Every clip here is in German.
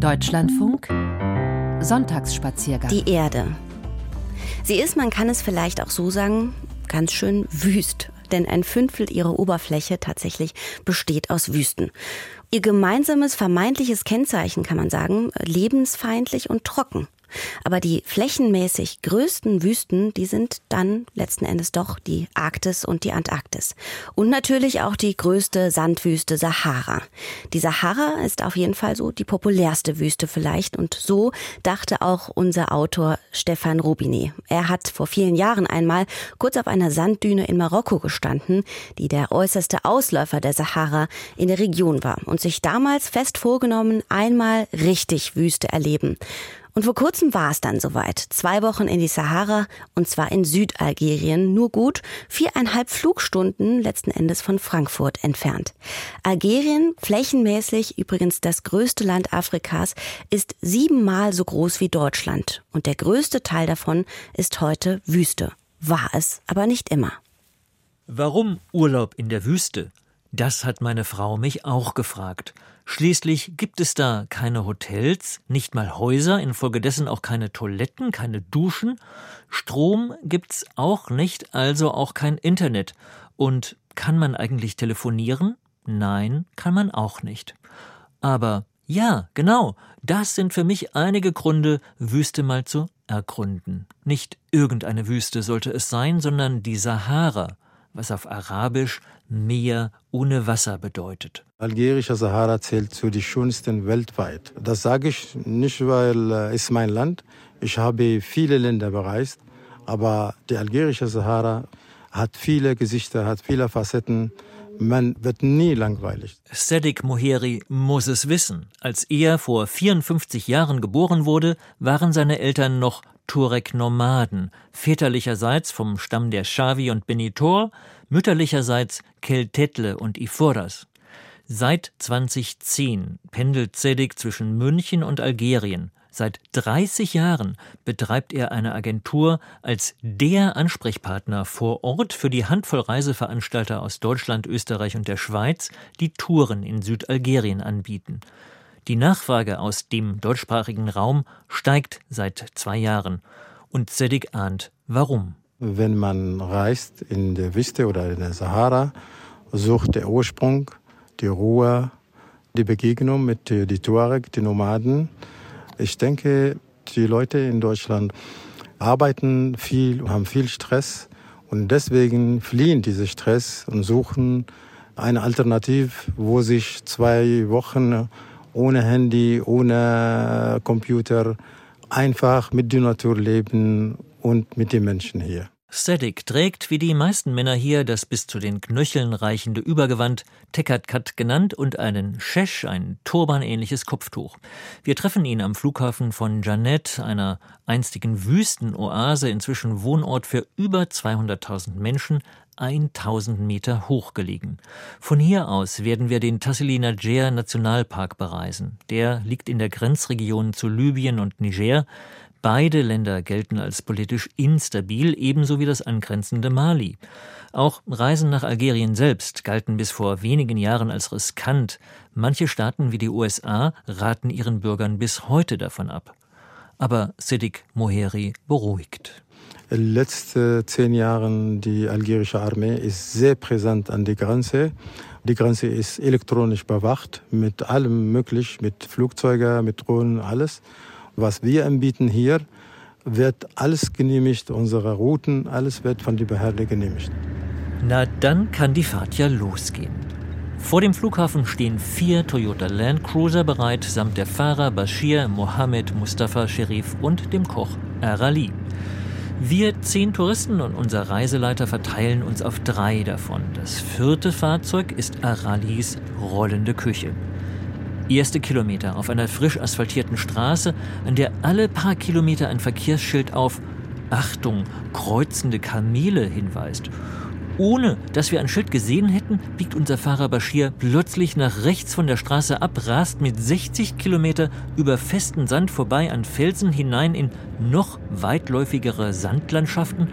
Deutschlandfunk Sonntagsspaziergang. Die Erde. Sie ist, man kann es vielleicht auch so sagen, ganz schön wüst. Denn ein Fünftel ihrer Oberfläche tatsächlich besteht aus Wüsten. Ihr gemeinsames vermeintliches Kennzeichen kann man sagen, lebensfeindlich und trocken. Aber die flächenmäßig größten Wüsten, die sind dann letzten Endes doch die Arktis und die Antarktis. Und natürlich auch die größte Sandwüste Sahara. Die Sahara ist auf jeden Fall so die populärste Wüste vielleicht. Und so dachte auch unser Autor Stefan Robinet. Er hat vor vielen Jahren einmal kurz auf einer Sanddüne in Marokko gestanden, die der äußerste Ausläufer der Sahara in der Region war und sich damals fest vorgenommen, einmal richtig Wüste erleben. Und vor kurzem war es dann soweit. Zwei Wochen in die Sahara und zwar in Südalgerien, nur gut viereinhalb Flugstunden letzten Endes von Frankfurt entfernt. Algerien, flächenmäßig übrigens das größte Land Afrikas, ist siebenmal so groß wie Deutschland. Und der größte Teil davon ist heute Wüste. War es aber nicht immer. Warum Urlaub in der Wüste? Das hat meine Frau mich auch gefragt. Schließlich gibt es da keine Hotels, nicht mal Häuser, infolgedessen auch keine Toiletten, keine Duschen. Strom gibt's auch nicht, also auch kein Internet. Und kann man eigentlich telefonieren? Nein, kann man auch nicht. Aber ja, genau, das sind für mich einige Gründe, Wüste mal zu ergründen. Nicht irgendeine Wüste sollte es sein, sondern die Sahara, was auf Arabisch Meer ohne Wasser bedeutet. Algerische Sahara zählt zu den schönsten weltweit. Das sage ich nicht, weil es ist mein Land. Ich habe viele Länder bereist, aber die algerische Sahara hat viele Gesichter, hat viele Facetten. Man wird nie langweilig. Sedik Moheri muss es wissen. Als er vor 54 Jahren geboren wurde, waren seine Eltern noch Tuareg-Nomaden, väterlicherseits vom Stamm der Shawi und Benitor, mütterlicherseits Keltetle und Iforas. Seit 2010 pendelt Zedik zwischen München und Algerien. Seit 30 Jahren betreibt er eine Agentur als der Ansprechpartner vor Ort für die Handvoll Reiseveranstalter aus Deutschland, Österreich und der Schweiz, die Touren in Südalgerien anbieten. Die Nachfrage aus dem deutschsprachigen Raum steigt seit zwei Jahren. Und Zedik ahnt, warum. Wenn man reist in der Wüste oder in der Sahara, sucht der Ursprung, die Ruhe, die Begegnung mit den Tuareg, den Nomaden. Ich denke, die Leute in Deutschland arbeiten viel, haben viel Stress und deswegen fliehen diese Stress und suchen eine Alternative, wo sich zwei Wochen ohne Handy, ohne Computer einfach mit der Natur leben und mit den Menschen hier. Sedik trägt wie die meisten Männer hier das bis zu den Knöcheln reichende Übergewand, Tekatkat genannt, und einen Shesh, ein turbanähnliches Kopftuch. Wir treffen ihn am Flughafen von Janet, einer einstigen Wüstenoase, inzwischen Wohnort für über 200.000 Menschen, 1000 Meter hoch gelegen. Von hier aus werden wir den Tassili Najer Nationalpark bereisen. Der liegt in der Grenzregion zu Libyen und Niger. Beide Länder gelten als politisch instabil, ebenso wie das angrenzende Mali. Auch Reisen nach Algerien selbst galten bis vor wenigen Jahren als riskant. Manche Staaten wie die USA raten ihren Bürgern bis heute davon ab. Aber Siddiq Moheri beruhigt. In den letzten zehn Jahren die algerische Armee ist sehr präsent an der Grenze. Die Grenze ist elektronisch bewacht mit allem möglich, mit Flugzeugen, mit Drohnen, alles. Was wir anbieten hier, wird alles genehmigt, unsere Routen, alles wird von der Behörde genehmigt. Na, dann kann die Fahrt ja losgehen. Vor dem Flughafen stehen vier Toyota Land Cruiser bereit, samt der Fahrer Bashir, Mohammed, Mustafa Sherif und dem Koch Arali. Wir zehn Touristen und unser Reiseleiter verteilen uns auf drei davon. Das vierte Fahrzeug ist Aralis rollende Küche. Erste Kilometer auf einer frisch asphaltierten Straße, an der alle paar Kilometer ein Verkehrsschild auf Achtung, kreuzende Kamele hinweist. Ohne dass wir ein Schild gesehen hätten, biegt unser Fahrer Bashir plötzlich nach rechts von der Straße ab, rast mit 60 Kilometer über festen Sand vorbei an Felsen hinein in noch weitläufigere Sandlandschaften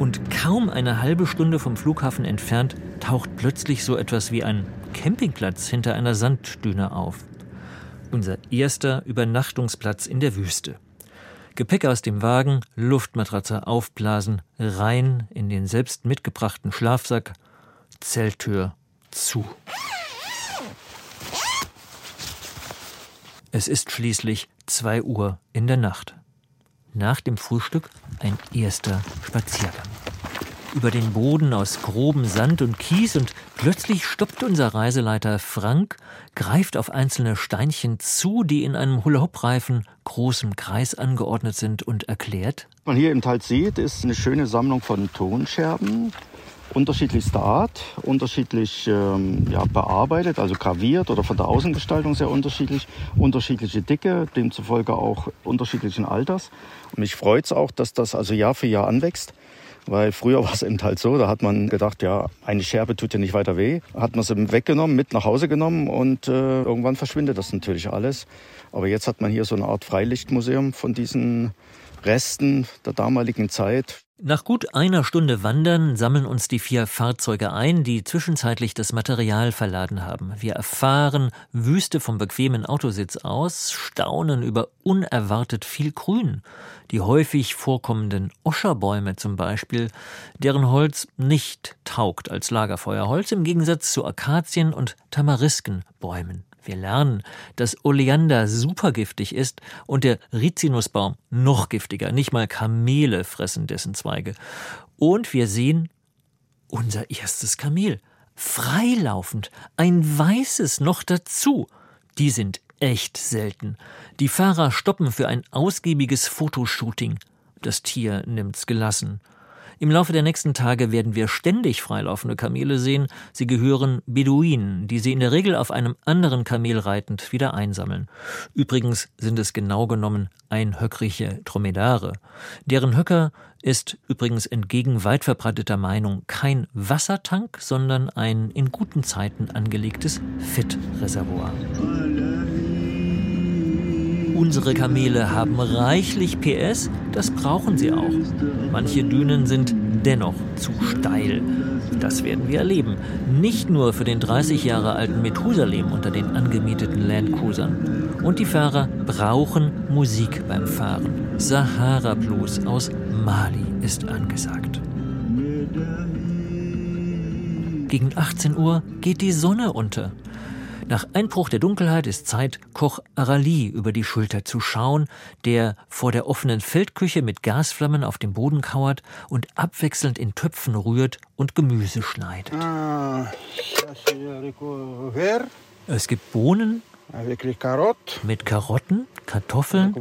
und kaum eine halbe Stunde vom Flughafen entfernt taucht plötzlich so etwas wie ein Campingplatz hinter einer Sanddüne auf. Unser erster Übernachtungsplatz in der Wüste. Gepäck aus dem Wagen, Luftmatratze aufblasen, rein in den selbst mitgebrachten Schlafsack, Zelttür zu. Es ist schließlich zwei Uhr in der Nacht. Nach dem Frühstück ein erster Spaziergang. Über den Boden aus grobem Sand und Kies und plötzlich stoppt unser Reiseleiter Frank, greift auf einzelne Steinchen zu, die in einem Hula-Hoop-Reifen großem Kreis angeordnet sind und erklärt. Was man hier im Tal sieht, ist eine schöne Sammlung von Tonscherben unterschiedlichster Art, unterschiedlich ähm, ja, bearbeitet, also graviert oder von der Außengestaltung sehr unterschiedlich, unterschiedliche Dicke, demzufolge auch unterschiedlichen Alters. Und mich freut es auch, dass das also Jahr für Jahr anwächst. Weil früher war es eben halt so, da hat man gedacht, ja, eine Scherbe tut ja nicht weiter weh. Hat man sie weggenommen, mit nach Hause genommen und äh, irgendwann verschwindet das natürlich alles. Aber jetzt hat man hier so eine Art Freilichtmuseum von diesen Resten der damaligen Zeit. Nach gut einer Stunde Wandern sammeln uns die vier Fahrzeuge ein, die zwischenzeitlich das Material verladen haben. Wir erfahren Wüste vom bequemen Autositz aus, staunen über unerwartet viel Grün. Die häufig vorkommenden Oscherbäume zum Beispiel, deren Holz nicht taugt als Lagerfeuerholz im Gegensatz zu Akazien- und Tamariskenbäumen. Wir lernen, dass Oleander supergiftig ist und der Rizinusbaum noch giftiger. Nicht mal Kamele fressen dessen Zweige. Und wir sehen unser erstes Kamel. Freilaufend. Ein weißes noch dazu. Die sind echt selten. Die Fahrer stoppen für ein ausgiebiges Fotoshooting. Das Tier nimmt's gelassen. Im Laufe der nächsten Tage werden wir ständig freilaufende Kamele sehen. Sie gehören Beduinen, die sie in der Regel auf einem anderen Kamel reitend wieder einsammeln. Übrigens sind es genau genommen einhöckrige Dromedare. Deren Höcker ist übrigens entgegen weit verbreiteter Meinung kein Wassertank, sondern ein in guten Zeiten angelegtes Fettreservoir. Unsere Kamele haben reichlich PS, das brauchen sie auch. Manche Dünen sind dennoch zu steil. Das werden wir erleben. Nicht nur für den 30 Jahre alten Methusalem unter den angemieteten Landcruisern. Und die Fahrer brauchen Musik beim Fahren. Sahara Blues aus Mali ist angesagt. Gegen 18 Uhr geht die Sonne unter. Nach Einbruch der Dunkelheit ist Zeit, Koch Arali über die Schulter zu schauen, der vor der offenen Feldküche mit Gasflammen auf dem Boden kauert und abwechselnd in Töpfen rührt und Gemüse schneidet. Ah, es gibt Bohnen mit Karotten, Kartoffeln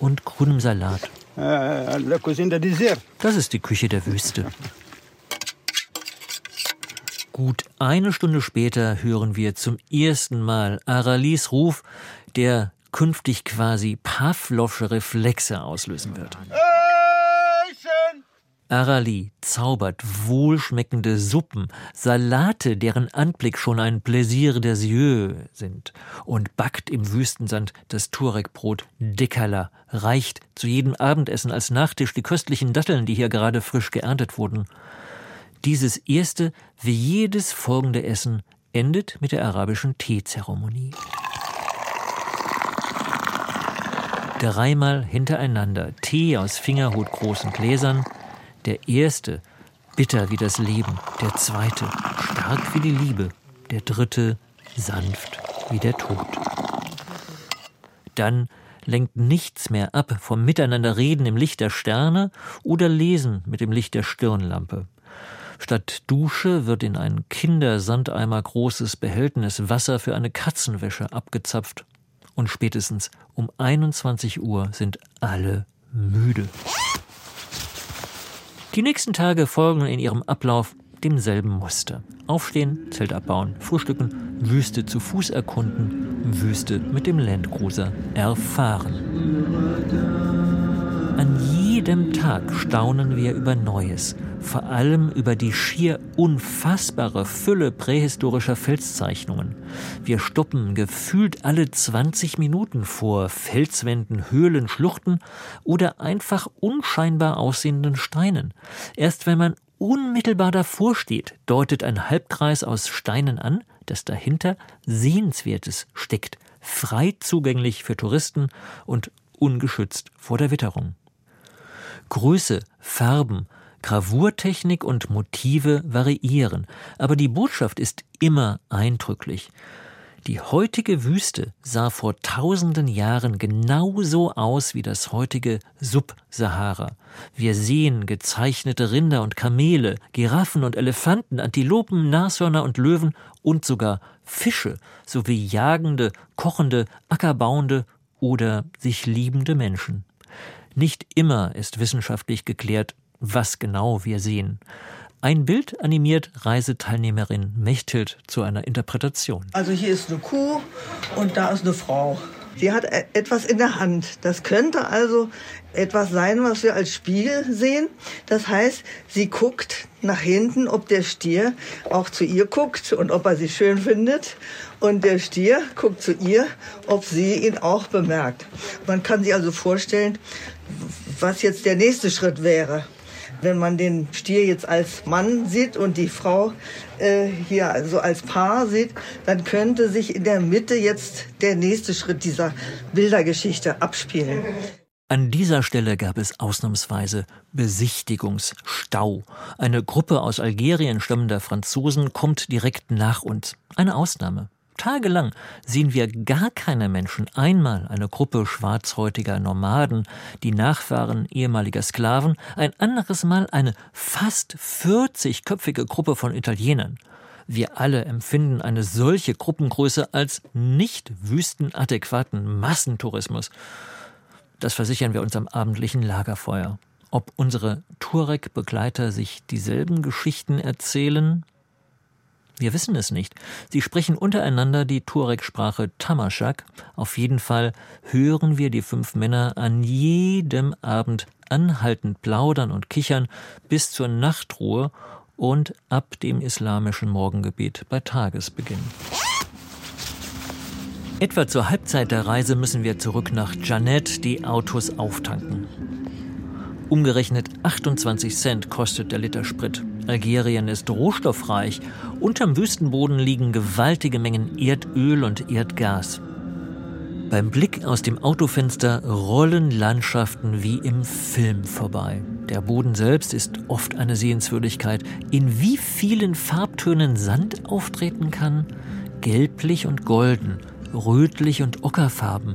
und grünem Salat. Das ist die Küche der Wüste. Gut eine Stunde später hören wir zum ersten Mal Aralis Ruf, der künftig quasi Pavlovsche Reflexe auslösen wird. Arali zaubert wohlschmeckende Suppen, Salate, deren Anblick schon ein Plaisir des yeux sind, und backt im Wüstensand das Turekbrot Dekala, reicht zu jedem Abendessen als Nachtisch die köstlichen Datteln, die hier gerade frisch geerntet wurden. Dieses erste, wie jedes folgende Essen, endet mit der arabischen Teezeremonie. Dreimal hintereinander Tee aus fingerhutgroßen Gläsern. Der erste, bitter wie das Leben. Der zweite, stark wie die Liebe. Der dritte, sanft wie der Tod. Dann lenkt nichts mehr ab vom Miteinanderreden im Licht der Sterne oder Lesen mit dem Licht der Stirnlampe. Statt Dusche wird in ein Kindersandeimer großes Behältnis Wasser für eine Katzenwäsche abgezapft. Und spätestens um 21 Uhr sind alle müde. Die nächsten Tage folgen in ihrem Ablauf demselben Muster. Aufstehen, Zelt abbauen, frühstücken, Wüste zu Fuß erkunden, Wüste mit dem Landcruiser erfahren. Jedem Tag staunen wir über Neues, vor allem über die schier unfassbare Fülle prähistorischer Felszeichnungen. Wir stoppen gefühlt alle 20 Minuten vor Felswänden, Höhlen, Schluchten oder einfach unscheinbar aussehenden Steinen. Erst wenn man unmittelbar davor steht, deutet ein Halbkreis aus Steinen an, dass dahinter Sehenswertes steckt, frei zugänglich für Touristen und ungeschützt vor der Witterung. Größe, Farben, Gravurtechnik und Motive variieren, aber die Botschaft ist immer eindrücklich. Die heutige Wüste sah vor tausenden Jahren genauso aus wie das heutige Sub-Sahara. Wir sehen gezeichnete Rinder und Kamele, Giraffen und Elefanten, Antilopen, Nashörner und Löwen und sogar Fische sowie jagende, kochende, ackerbauende oder sich liebende Menschen. Nicht immer ist wissenschaftlich geklärt, was genau wir sehen. Ein Bild animiert Reiseteilnehmerin Mechthild zu einer Interpretation. Also hier ist eine Kuh und da ist eine Frau. Sie hat e- etwas in der Hand. Das könnte also etwas sein, was wir als Spiegel sehen. Das heißt, sie guckt nach hinten, ob der Stier auch zu ihr guckt und ob er sie schön findet. Und der Stier guckt zu ihr, ob sie ihn auch bemerkt. Man kann sich also vorstellen, was jetzt der nächste Schritt wäre. Wenn man den Stier jetzt als Mann sieht und die Frau äh, hier also als Paar sieht, dann könnte sich in der Mitte jetzt der nächste Schritt dieser Bildergeschichte abspielen. An dieser Stelle gab es ausnahmsweise Besichtigungsstau. Eine Gruppe aus Algerien stammender Franzosen kommt direkt nach uns. Eine Ausnahme. Tagelang sehen wir gar keine Menschen, einmal eine Gruppe schwarzhäutiger Nomaden, die Nachfahren ehemaliger Sklaven, ein anderes Mal eine fast 40-köpfige Gruppe von Italienern. Wir alle empfinden eine solche Gruppengröße als nicht wüstenadäquaten Massentourismus. Das versichern wir uns am abendlichen Lagerfeuer. Ob unsere Tuareg-Begleiter sich dieselben Geschichten erzählen, wir wissen es nicht. Sie sprechen untereinander die Tuareg-Sprache Tamashak. Auf jeden Fall hören wir die fünf Männer an jedem Abend anhaltend plaudern und kichern bis zur Nachtruhe und ab dem islamischen Morgengebet bei Tagesbeginn. Etwa zur Halbzeit der Reise müssen wir zurück nach Janet die Autos auftanken. Umgerechnet 28 Cent kostet der Liter Sprit. Algerien ist rohstoffreich. Unterm Wüstenboden liegen gewaltige Mengen Erdöl und Erdgas. Beim Blick aus dem Autofenster rollen Landschaften wie im Film vorbei. Der Boden selbst ist oft eine Sehenswürdigkeit. In wie vielen Farbtönen Sand auftreten kann? Gelblich und golden, rötlich und ockerfarben,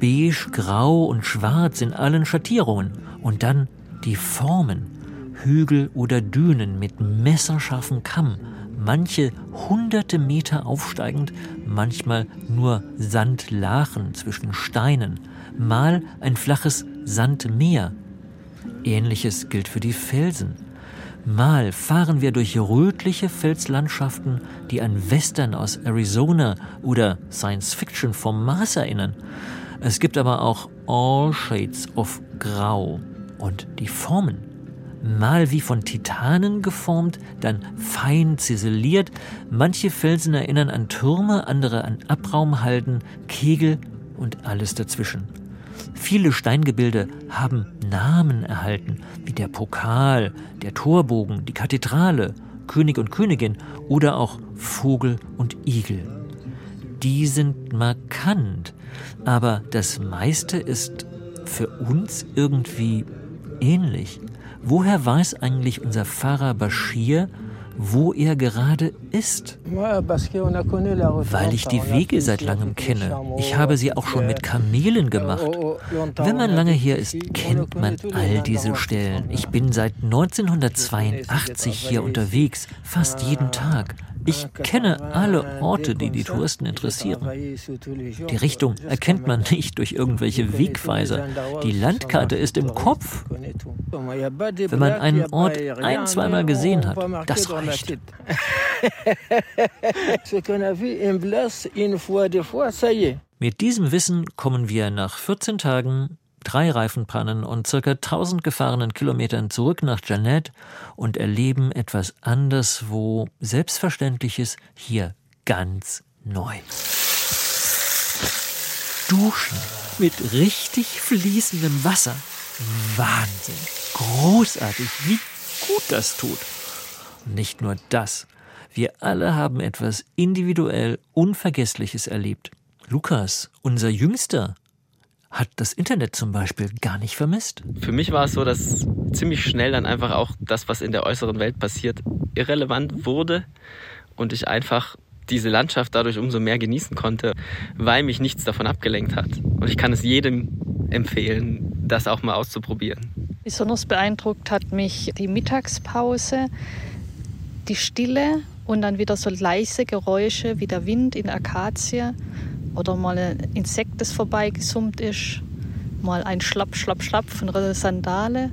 beige, grau und schwarz in allen Schattierungen. Und dann die Formen. Hügel oder Dünen mit messerscharfem Kamm, manche hunderte Meter aufsteigend, manchmal nur Sandlachen zwischen Steinen, mal ein flaches Sandmeer. Ähnliches gilt für die Felsen. Mal fahren wir durch rötliche Felslandschaften, die an Western aus Arizona oder Science Fiction vom Mars erinnern. Es gibt aber auch All Shades of Grau und die Formen mal wie von Titanen geformt, dann fein ziseliert. Manche Felsen erinnern an Türme, andere an Abraumhalden, Kegel und alles dazwischen. Viele Steingebilde haben Namen erhalten, wie der Pokal, der Torbogen, die Kathedrale, König und Königin oder auch Vogel und Igel. Die sind markant, aber das meiste ist für uns irgendwie ähnlich. Woher weiß eigentlich unser Pfarrer Bashir, wo er gerade ist. Weil ich die Wege seit langem kenne. Ich habe sie auch schon mit Kamelen gemacht. Wenn man lange hier ist, kennt man all diese Stellen. Ich bin seit 1982 hier unterwegs, fast jeden Tag. Ich kenne alle Orte, die die Touristen interessieren. Die Richtung erkennt man nicht durch irgendwelche Wegweiser. Die Landkarte ist im Kopf. Wenn man einen Ort ein, zweimal gesehen hat, das reicht. Mit diesem Wissen kommen wir nach 14 Tagen drei Reifenpannen und circa 1000 gefahrenen Kilometern zurück nach Janet und erleben etwas anderswo Selbstverständliches hier ganz neu. Duschen mit richtig fließendem Wasser. Wahnsinn. Großartig, wie gut das tut. Nicht nur das. Wir alle haben etwas individuell Unvergessliches erlebt. Lukas, unser Jüngster, hat das Internet zum Beispiel gar nicht vermisst. Für mich war es so, dass ziemlich schnell dann einfach auch das, was in der äußeren Welt passiert, irrelevant wurde und ich einfach diese Landschaft dadurch umso mehr genießen konnte, weil mich nichts davon abgelenkt hat. Und ich kann es jedem empfehlen, das auch mal auszuprobieren. Besonders beeindruckt hat mich die Mittagspause, die Stille und dann wieder so leise Geräusche wie der Wind in Akazie oder mal ein Insekt, das vorbeigesummt ist, mal ein Schlapp, Schlapp, Schlapp von einer Sandale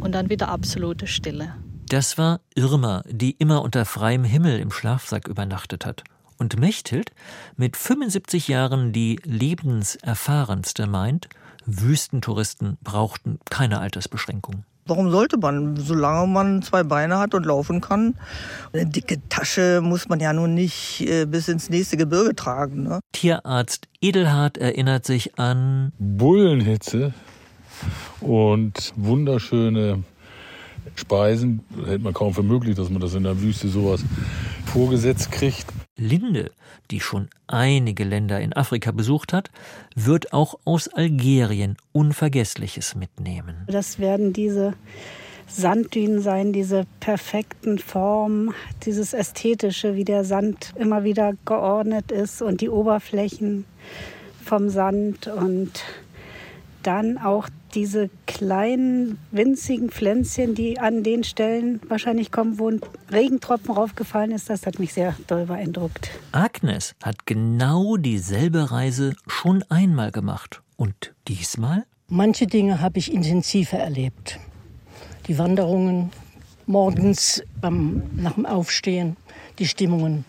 und dann wieder absolute Stille. Das war Irma, die immer unter freiem Himmel im Schlafsack übernachtet hat. Und Mechthild, mit 75 Jahren die lebenserfahrenste, meint, Wüstentouristen brauchten keine Altersbeschränkung. Warum sollte man, solange man zwei Beine hat und laufen kann? Eine dicke Tasche muss man ja nun nicht äh, bis ins nächste Gebirge tragen. Ne? Tierarzt Edelhard erinnert sich an Bullenhitze und wunderschöne Speisen. Hält man kaum für möglich, dass man das in der Wüste sowas vorgesetzt kriegt. Linde, die schon einige Länder in Afrika besucht hat, wird auch aus Algerien Unvergessliches mitnehmen. Das werden diese Sanddünen sein, diese perfekten Formen, dieses Ästhetische, wie der Sand immer wieder geordnet ist und die Oberflächen vom Sand und dann auch diese kleinen, winzigen Pflänzchen, die an den Stellen wahrscheinlich kommen, wo ein Regentropfen raufgefallen ist, das hat mich sehr doll beeindruckt. Agnes hat genau dieselbe Reise schon einmal gemacht. Und diesmal? Manche Dinge habe ich intensiver erlebt. Die Wanderungen morgens beim, nach dem Aufstehen, die Stimmungen.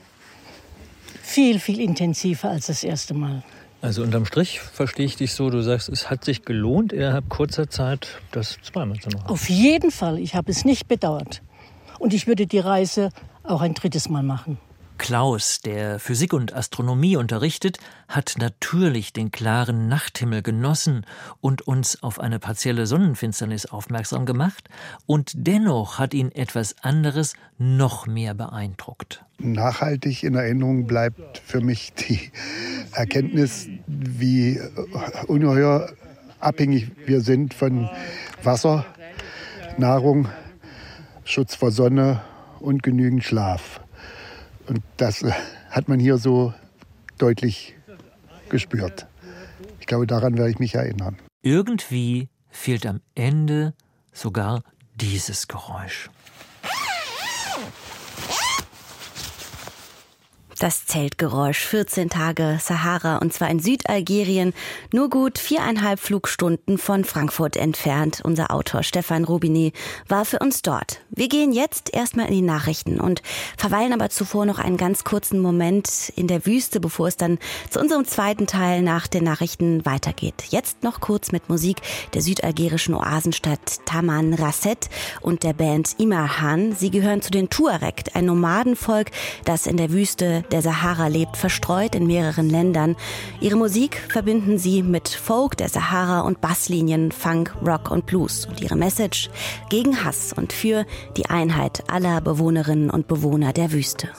Viel, viel intensiver als das erste Mal. Also unterm Strich verstehe ich dich so, du sagst, es hat sich gelohnt, innerhalb kurzer Zeit das zweimal zu machen. Auf jeden Fall, ich habe es nicht bedauert. Und ich würde die Reise auch ein drittes Mal machen. Klaus, der Physik und Astronomie unterrichtet, hat natürlich den klaren Nachthimmel genossen und uns auf eine partielle Sonnenfinsternis aufmerksam gemacht, und dennoch hat ihn etwas anderes noch mehr beeindruckt. Nachhaltig in Erinnerung bleibt für mich die Erkenntnis, wie ungeheuer abhängig wir sind von Wasser, Nahrung, Schutz vor Sonne und genügend Schlaf. Und das äh, hat man hier so deutlich gespürt. Ich glaube, daran werde ich mich erinnern. Irgendwie fehlt am Ende sogar dieses Geräusch. Das Zeltgeräusch, 14 Tage Sahara und zwar in Südalgerien, nur gut viereinhalb Flugstunden von Frankfurt entfernt. Unser Autor Stefan Robinet war für uns dort. Wir gehen jetzt erstmal in die Nachrichten und verweilen aber zuvor noch einen ganz kurzen Moment in der Wüste, bevor es dann zu unserem zweiten Teil nach den Nachrichten weitergeht. Jetzt noch kurz mit Musik der südalgerischen Oasenstadt Taman Rasset und der Band Imarhan. Sie gehören zu den Tuareg, ein Nomadenvolk, das in der Wüste der Sahara lebt, verstreut in mehreren Ländern. Ihre Musik verbinden sie mit Folk der Sahara und Basslinien, Funk, Rock und Blues. Und ihre Message gegen Hass und für die Einheit aller Bewohnerinnen und Bewohner der Wüste.